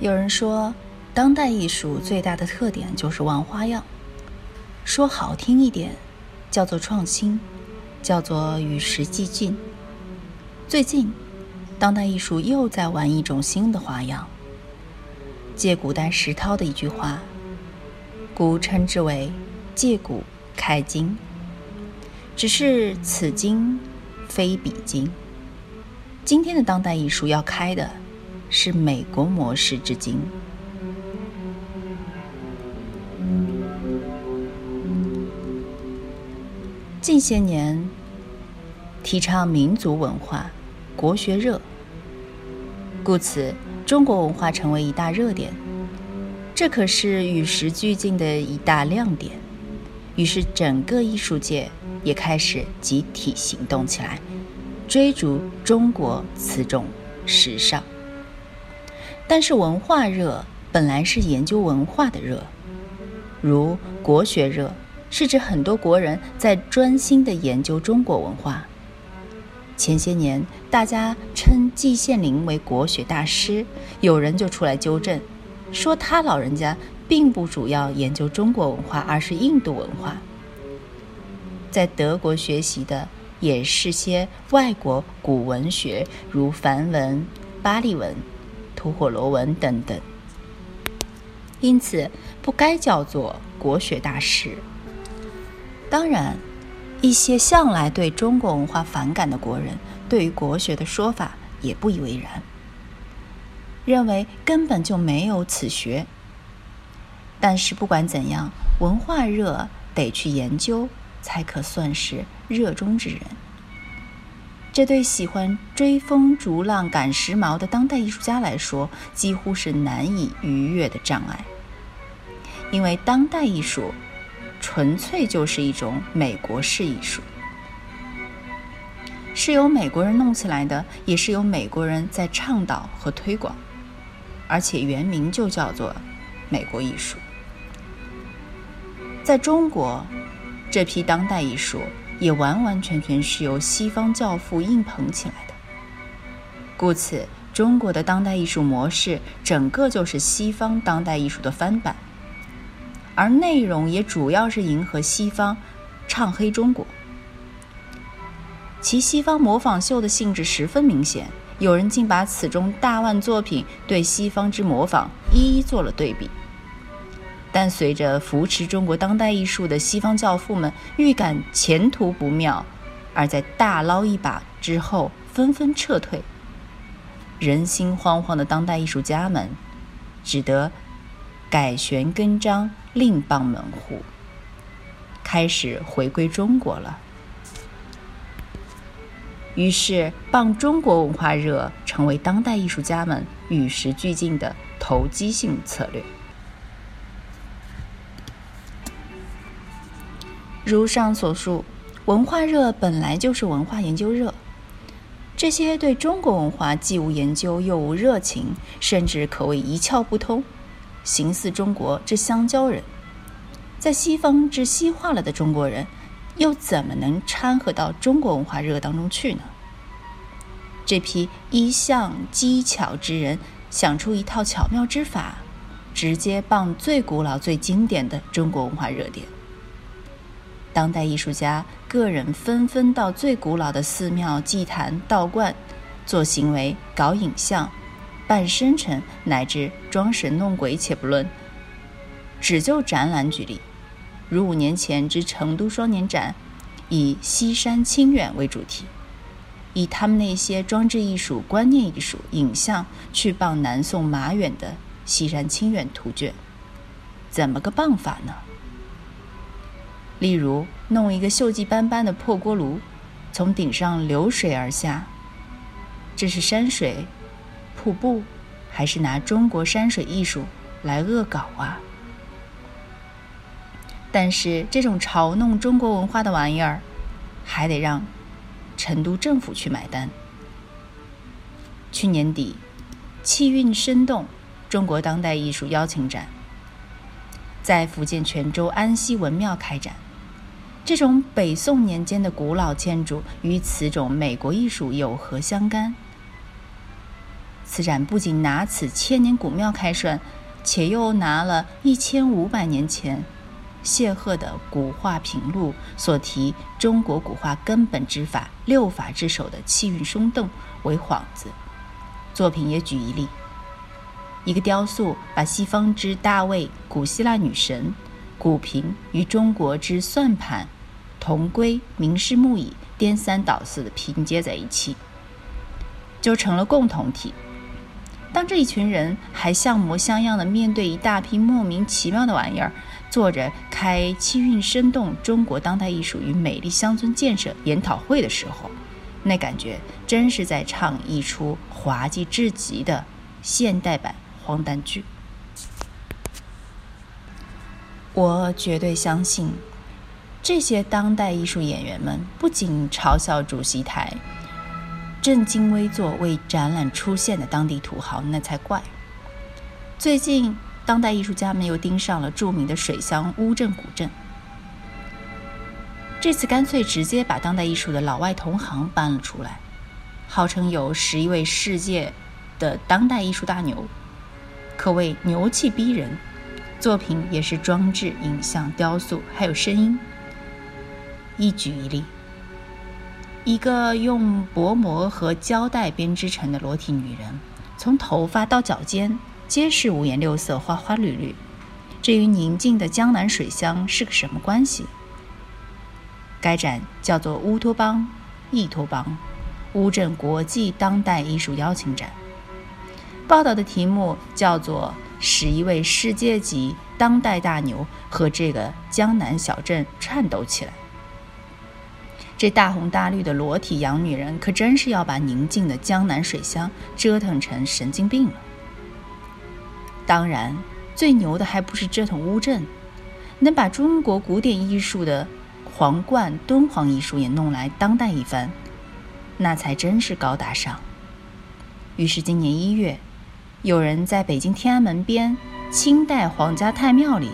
有人说，当代艺术最大的特点就是玩花样。说好听一点，叫做创新，叫做与时俱进。最近，当代艺术又在玩一种新的花样。借古代石涛的一句话，古称之为“借古开今”，只是此今非彼今。今天的当代艺术要开的。是美国模式至今。近些年，提倡民族文化、国学热，故此中国文化成为一大热点。这可是与时俱进的一大亮点。于是，整个艺术界也开始集体行动起来，追逐中国此种时尚。但是文化热本来是研究文化的热，如国学热是指很多国人在专心的研究中国文化。前些年大家称季羡林为国学大师，有人就出来纠正，说他老人家并不主要研究中国文化，而是印度文化。在德国学习的也是些外国古文学，如梵文、巴利文。吐火罗文等等，因此不该叫做国学大师。当然，一些向来对中国文化反感的国人，对于国学的说法也不以为然，认为根本就没有此学。但是不管怎样，文化热得去研究，才可算是热衷之人。这对喜欢追风逐浪赶时髦的当代艺术家来说，几乎是难以逾越的障碍。因为当代艺术纯粹就是一种美国式艺术，是由美国人弄起来的，也是由美国人在倡导和推广，而且原名就叫做美国艺术。在中国，这批当代艺术。也完完全全是由西方教父硬捧起来的，故此，中国的当代艺术模式整个就是西方当代艺术的翻版，而内容也主要是迎合西方，唱黑中国。其西方模仿秀的性质十分明显，有人竟把此中大腕作品对西方之模仿一一做了对比。但随着扶持中国当代艺术的西方教父们预感前途不妙，而在大捞一把之后纷纷撤退，人心惶惶的当代艺术家们只得改弦更张，另傍门户，开始回归中国了。于是，傍中国文化热成为当代艺术家们与时俱进的投机性策略。如上所述，文化热本来就是文化研究热。这些对中国文化既无研究又无热情，甚至可谓一窍不通，形似中国之香蕉人，在西方之西化了的中国人，又怎么能掺和到中国文化热当中去呢？这批一向机巧之人，想出一套巧妙之法，直接傍最古老、最经典的中国文化热点。当代艺术家个人纷纷到最古老的寺庙、祭坛、道观做行为、搞影像、办生辰，乃至装神弄鬼，且不论。只就展览举例，如五年前之成都双年展，以西山清远为主题，以他们那些装置艺术、观念艺术、影像去傍南宋马远的《西山清远图卷》，怎么个傍法呢？例如，弄一个锈迹斑斑的破锅炉，从顶上流水而下，这是山水、瀑布，还是拿中国山水艺术来恶搞啊？但是这种嘲弄中国文化的玩意儿，还得让成都政府去买单。去年底，气韵生动中国当代艺术邀请展在福建泉州安溪文庙开展。这种北宋年间的古老建筑与此种美国艺术有何相干？此展不仅拿此千年古庙开涮，且又拿了一千五百年前谢赫的《古画品录》所提中国古画根本之法六法之首的气韵生动为幌子。作品也举一例：一个雕塑把西方之大卫、古希腊女神、古瓶与中国之算盘。同归、名师木椅颠三倒四的拼接在一起，就成了共同体。当这一群人还像模像样的面对一大批莫名其妙的玩意儿，坐着开气韵生动中国当代艺术与美丽乡村建设研讨会的时候，那感觉真是在唱一出滑稽至极的现代版荒诞剧。我绝对相信。这些当代艺术演员们不仅嘲笑主席台正襟危坐为展览出现的当地土豪，那才怪。最近，当代艺术家们又盯上了著名的水乡乌镇古镇，这次干脆直接把当代艺术的老外同行搬了出来，号称有十一位世界的当代艺术大牛，可谓牛气逼人，作品也是装置、影像、雕塑，还有声音。一举一例，一个用薄膜和胶带编织成的裸体女人，从头发到脚尖皆是五颜六色、花花绿绿。这与宁静的江南水乡是个什么关系？该展叫做“乌托邦”，易托邦，乌镇国际当代艺术邀请展。报道的题目叫做“使一位世界级当代大牛和这个江南小镇颤抖起来”。这大红大绿的裸体洋女人，可真是要把宁静的江南水乡折腾成神经病了。当然，最牛的还不是折腾乌镇，能把中国古典艺术的皇冠敦煌艺术也弄来当代一番，那才真是高大上。于是今年一月，有人在北京天安门边清代皇家太庙里，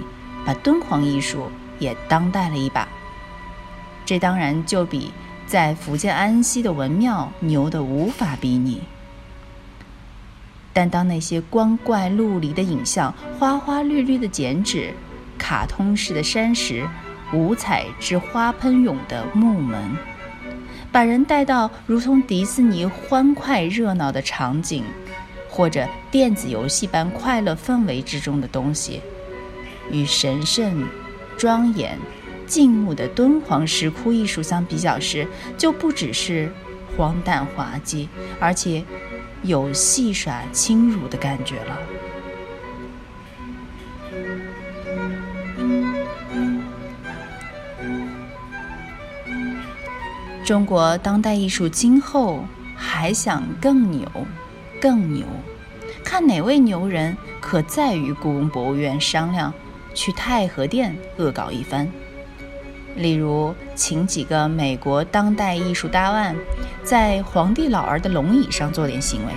把敦煌艺术也当代了一把。这当然就比在福建安溪的文庙牛得无法比拟。但当那些光怪陆离的影像、花花绿绿的剪纸、卡通式的山石、五彩之花喷涌的木门，把人带到如同迪士尼欢快热闹的场景，或者电子游戏般快乐氛围之中的东西，与神圣、庄严。静穆的敦煌石窟艺术相比较时，就不只是荒诞滑稽，而且有戏耍轻辱的感觉了。中国当代艺术今后还想更牛，更牛，看哪位牛人可再与故宫博物院商量，去太和殿恶搞一番。例如，请几个美国当代艺术大腕在皇帝老儿的龙椅上做点行为，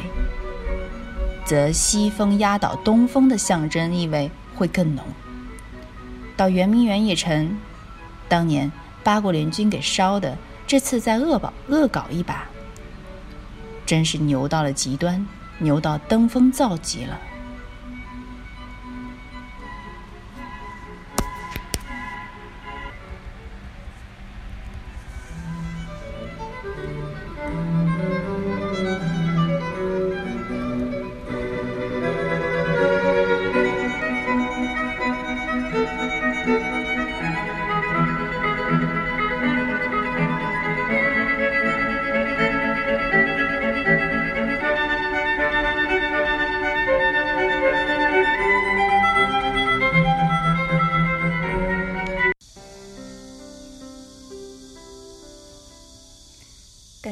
则西风压倒东风的象征意味会更浓。到圆明园也成，当年八国联军给烧的，这次再恶搞恶搞一把，真是牛到了极端，牛到登峰造极了。